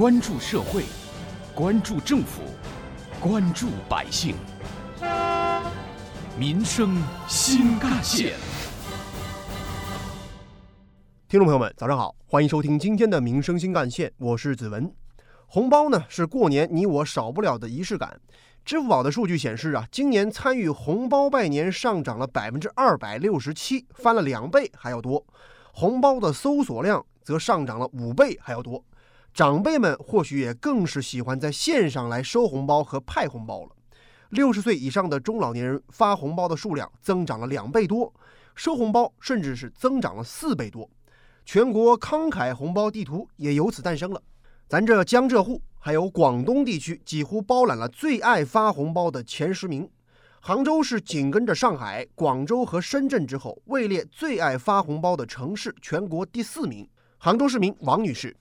关注社会，关注政府，关注百姓，民生新干线。听众朋友们，早上好，欢迎收听今天的《民生新干线》，我是子文。红包呢是过年你我少不了的仪式感。支付宝的数据显示啊，今年参与红包拜年上涨了百分之二百六十七，翻了两倍还要多。红包的搜索量则上涨了五倍还要多。长辈们或许也更是喜欢在线上来收红包和派红包了。六十岁以上的中老年人发红包的数量增长了两倍多，收红包甚至是增长了四倍多。全国慷慨红包地图也由此诞生了。咱这江浙沪还有广东地区几乎包揽了最爱发红包的前十名。杭州是紧跟着上海、广州和深圳之后，位列最爱发红包的城市，全国第四名。杭州市民王女士：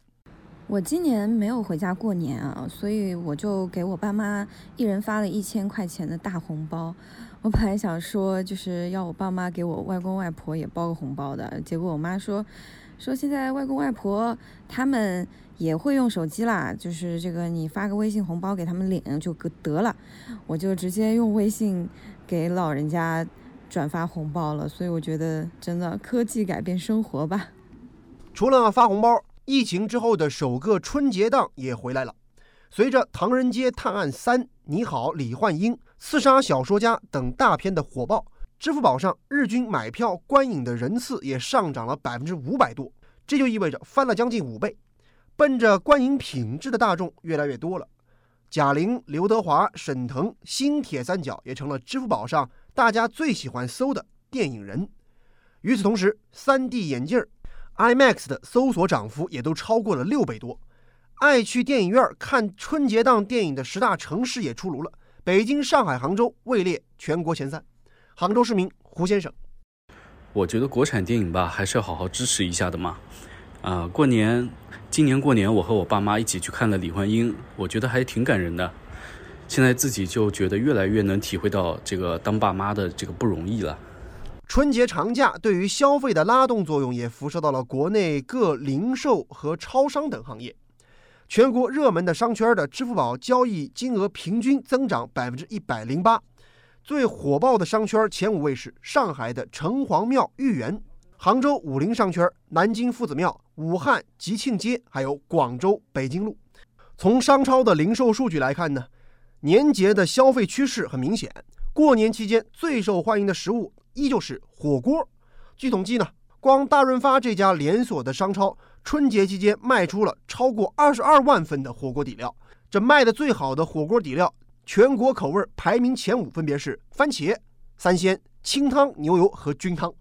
我今年没有回家过年啊，所以我就给我爸妈一人发了一千块钱的大红包。我本来想说就是要我爸妈给我外公外婆也包个红包的，结果我妈说。说现在外公外婆他们也会用手机啦，就是这个你发个微信红包给他们领就得了，我就直接用微信给老人家转发红包了。所以我觉得真的科技改变生活吧。除了发红包，疫情之后的首个春节档也回来了。随着《唐人街探案三》《你好，李焕英》《刺杀小说家》等大片的火爆。支付宝上日均买票观影的人次也上涨了百分之五百多，这就意味着翻了将近五倍。奔着观影品质的大众越来越多了。贾玲、刘德华、沈腾、新铁三角也成了支付宝上大家最喜欢搜的电影人。与此同时，3D 眼镜 IMAX 的搜索涨幅也都超过了六倍多。爱去电影院看春节档电影的十大城市也出炉了，北京、上海、杭州位列全国前三。杭州市民胡先生，我觉得国产电影吧，还是要好好支持一下的嘛。啊，过年，今年过年我和我爸妈一起去看了《李焕英》，我觉得还挺感人的。现在自己就觉得越来越能体会到这个当爸妈的这个不容易了。春节长假对于消费的拉动作用也辐射到了国内各零售和超商等行业。全国热门的商圈的支付宝交易金额平均增长百分之一百零八。最火爆的商圈前五位是上海的城隍庙豫园、杭州武林商圈、南京夫子庙、武汉吉庆街，还有广州北京路。从商超的零售数据来看呢，年节的消费趋势很明显。过年期间最受欢迎的食物依旧是火锅。据统计呢，光大润发这家连锁的商超，春节期间卖出了超过二十二万份的火锅底料。这卖的最好的火锅底料。全国口味排名前五分别是番茄、三鲜、清汤、牛油和菌汤，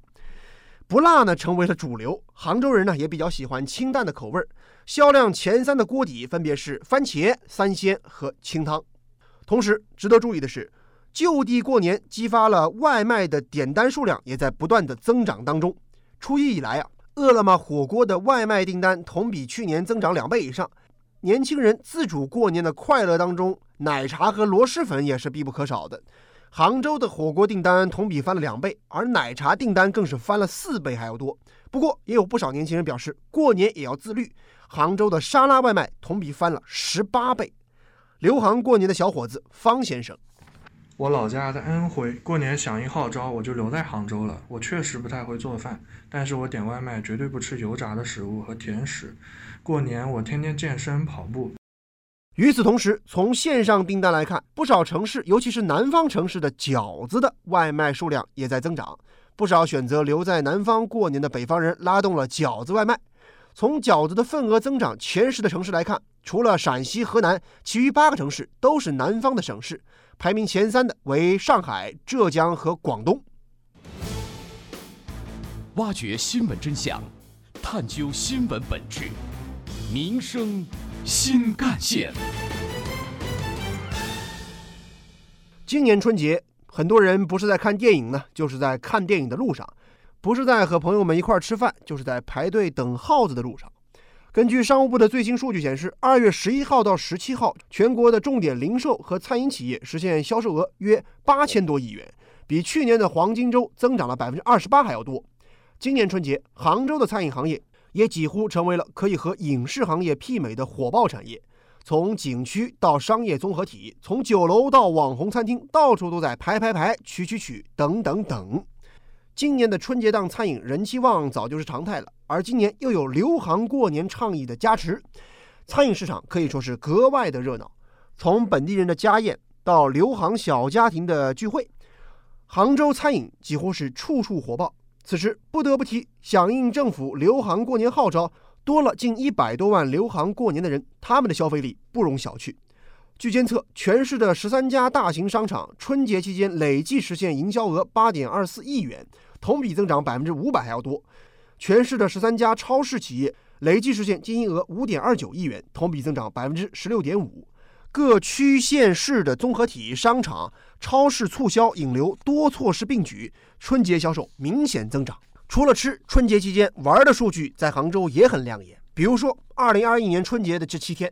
不辣呢成为了主流。杭州人呢也比较喜欢清淡的口味，销量前三的锅底分别是番茄、三鲜和清汤。同时值得注意的是，就地过年激发了外卖的点单数量也在不断的增长当中。初一以来啊，饿了么火锅的外卖订单同比去年增长两倍以上。年轻人自主过年的快乐当中。奶茶和螺蛳粉也是必不可少的。杭州的火锅订单同比翻了两倍，而奶茶订单更是翻了四倍还要多。不过，也有不少年轻人表示，过年也要自律。杭州的沙拉外卖同比翻了十八倍。留杭过年的小伙子方先生，我老家在安徽，过年响应号召，我就留在杭州了。我确实不太会做饭，但是我点外卖绝对不吃油炸的食物和甜食。过年我天天健身跑步。与此同时，从线上订单来看，不少城市，尤其是南方城市的饺子的外卖数量也在增长。不少选择留在南方过年的北方人拉动了饺子外卖。从饺子的份额增长前十的城市来看，除了陕西、河南，其余八个城市都是南方的省市。排名前三的为上海、浙江和广东。挖掘新闻真相，探究新闻本质，民生。新干线。今年春节，很多人不是在看电影呢，就是在看电影的路上；不是在和朋友们一块儿吃饭，就是在排队等耗子的路上。根据商务部的最新数据显示，二月十一号到十七号，全国的重点零售和餐饮企业实现销售额约八千多亿元，比去年的黄金周增长了百分之二十八还要多。今年春节，杭州的餐饮行业。也几乎成为了可以和影视行业媲美的火爆产业。从景区到商业综合体，从酒楼到网红餐厅，到处都在排排排、取取取等等等。今年的春节档餐饮人气旺早就是常态了，而今年又有留行过年倡议的加持，餐饮市场可以说是格外的热闹。从本地人的家宴到留行小家庭的聚会，杭州餐饮几乎是处处火爆。此时不得不提，响应政府留行过年号召，多了近一百多万留行过年的人，他们的消费力不容小觑。据监测，全市的十三家大型商场春节期间累计实现营销额八点二四亿元。同比增长百分之五百还要多，全市的十三家超市企业累计实现经营额五点二九亿元，同比增长百分之十六点五。各区县市的综合体、商场、超市促销引流多措施并举，春节销售明显增长。除了吃，春节期间玩的数据在杭州也很亮眼。比如说，二零二一年春节的这七天，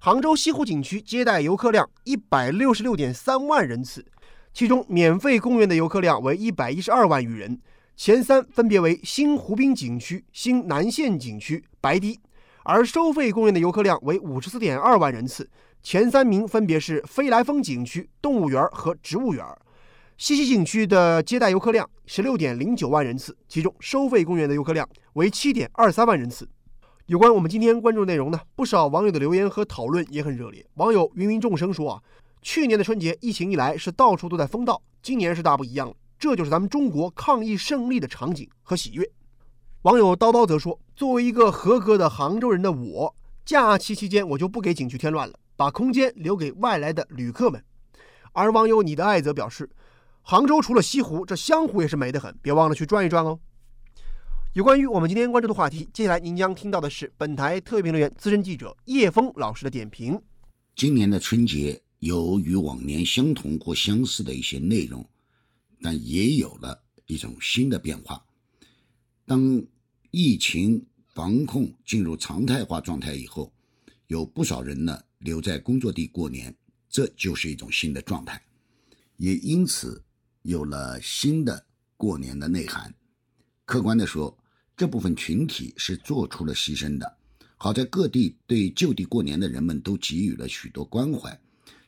杭州西湖景区接待游客量一百六十六点三万人次。其中，免费公园的游客量为一百一十二万余人，前三分别为新湖滨景区、新南线景区、白堤；而收费公园的游客量为五十四点二万人次，前三名分别是飞来峰景区、动物园和植物园。西溪景区的接待游客量十六点零九万人次，其中收费公园的游客量为七点二三万人次。有关我们今天关注内容呢，不少网友的留言和讨论也很热烈。网友芸芸众生说啊。去年的春节疫情一来是到处都在封道，今年是大不一样了，这就是咱们中国抗疫胜利的场景和喜悦。网友叨叨则说：“作为一个合格的杭州人的我，假期期间我就不给景区添乱了，把空间留给外来的旅客们。”而网友你的爱则表示：“杭州除了西湖，这湘湖也是美得很，别忘了去转一转哦。”有关于我们今天关注的话题，接下来您将听到的是本台特别评论员、资深记者叶峰老师的点评。今年的春节。有与往年相同或相似的一些内容，但也有了一种新的变化。当疫情防控进入常态化状态以后，有不少人呢留在工作地过年，这就是一种新的状态，也因此有了新的过年的内涵。客观的说，这部分群体是做出了牺牲的。好在各地对就地过年的人们都给予了许多关怀。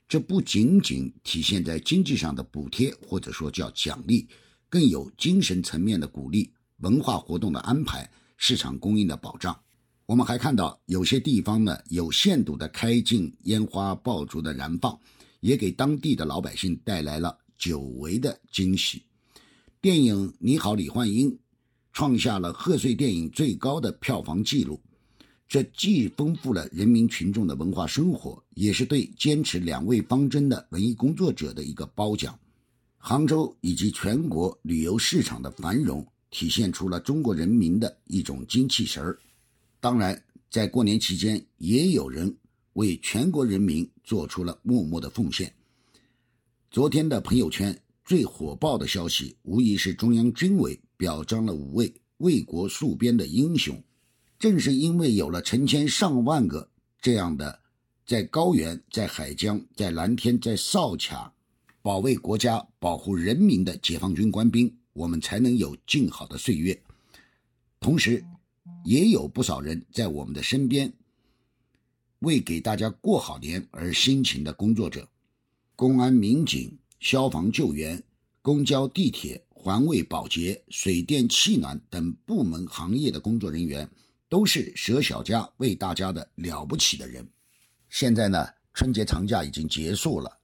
这不仅仅体现在经济上的补贴，或者说叫奖励，更有精神层面的鼓励、文化活动的安排、市场供应的保障。我们还看到有些地方呢，有限度的开禁烟花爆竹的燃放，也给当地的老百姓带来了久违的惊喜。电影《你好，李焕英》创下了贺岁电影最高的票房纪录。这既丰富了人民群众的文化生活，也是对坚持两位方针的文艺工作者的一个褒奖。杭州以及全国旅游市场的繁荣，体现出了中国人民的一种精气神儿。当然，在过年期间，也有人为全国人民做出了默默的奉献。昨天的朋友圈最火爆的消息，无疑是中央军委表彰了五位为国戍边的英雄。正是因为有了成千上万个这样的在高原、在海疆、在蓝天、在哨卡保卫国家、保护人民的解放军官兵，我们才能有静好的岁月。同时，也有不少人在我们的身边，为给大家过好年而辛勤的工作者：公安、民警、消防救援、公交、地铁、环卫、保洁、水电气暖等部门行业的工作人员。都是舍小家为大家的了不起的人。现在呢，春节长假已经结束了，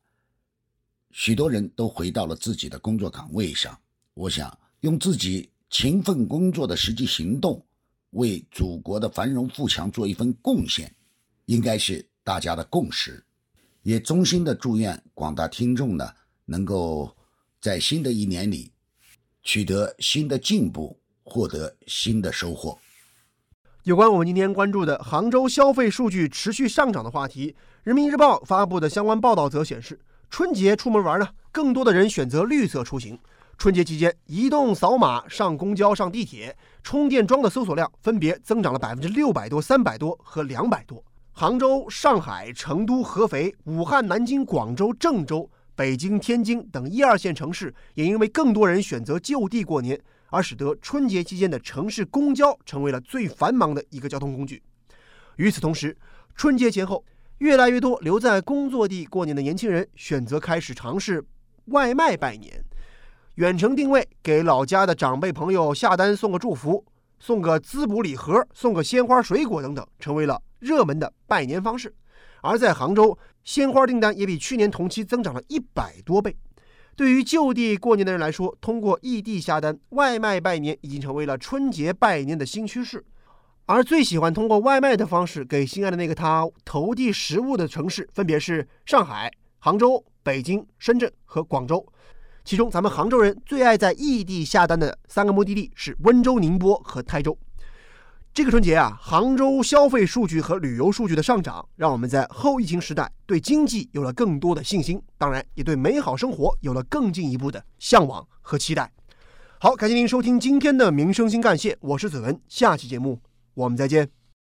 许多人都回到了自己的工作岗位上。我想用自己勤奋工作的实际行动，为祖国的繁荣富强做一份贡献，应该是大家的共识。也衷心的祝愿广大听众呢，能够在新的一年里取得新的进步，获得新的收获。有关我们今天关注的杭州消费数据持续上涨的话题，《人民日报》发布的相关报道则显示，春节出门玩呢，更多的人选择绿色出行。春节期间，移动扫码上公交、上地铁、充电桩的搜索量分别增长了百分之六百多、三百多和两百多。杭州、上海、成都、合肥、武汉、南京、广州、郑州、北京、天津等一二线城市，也因为更多人选择就地过年，而使得春节期间的城市公交成为了最繁忙的一个交通工具。与此同时，春节前后，越来越多留在工作地过年的年轻人选择开始尝试外卖拜年，远程定位给老家的长辈朋友下单送个祝福，送个滋补礼盒，送个鲜花水果等等，成为了热门的拜年方式。而在杭州，鲜花订单也比去年同期增长了一百多倍。对于就地过年的人来说，通过异地下单外卖拜年已经成为了春节拜年的新趋势。而最喜欢通过外卖的方式给心爱的那个他投递食物的城市，分别是上海、杭州、北京、深圳和广州。其中，咱们杭州人最爱在异地下单的三个目的地是温州、宁波和台州。这个春节啊，杭州消费数据和旅游数据的上涨，让我们在后疫情时代对经济有了更多的信心，当然也对美好生活有了更进一步的向往和期待。好，感谢您收听今天的民生新干线，我是子文，下期节目我们再见。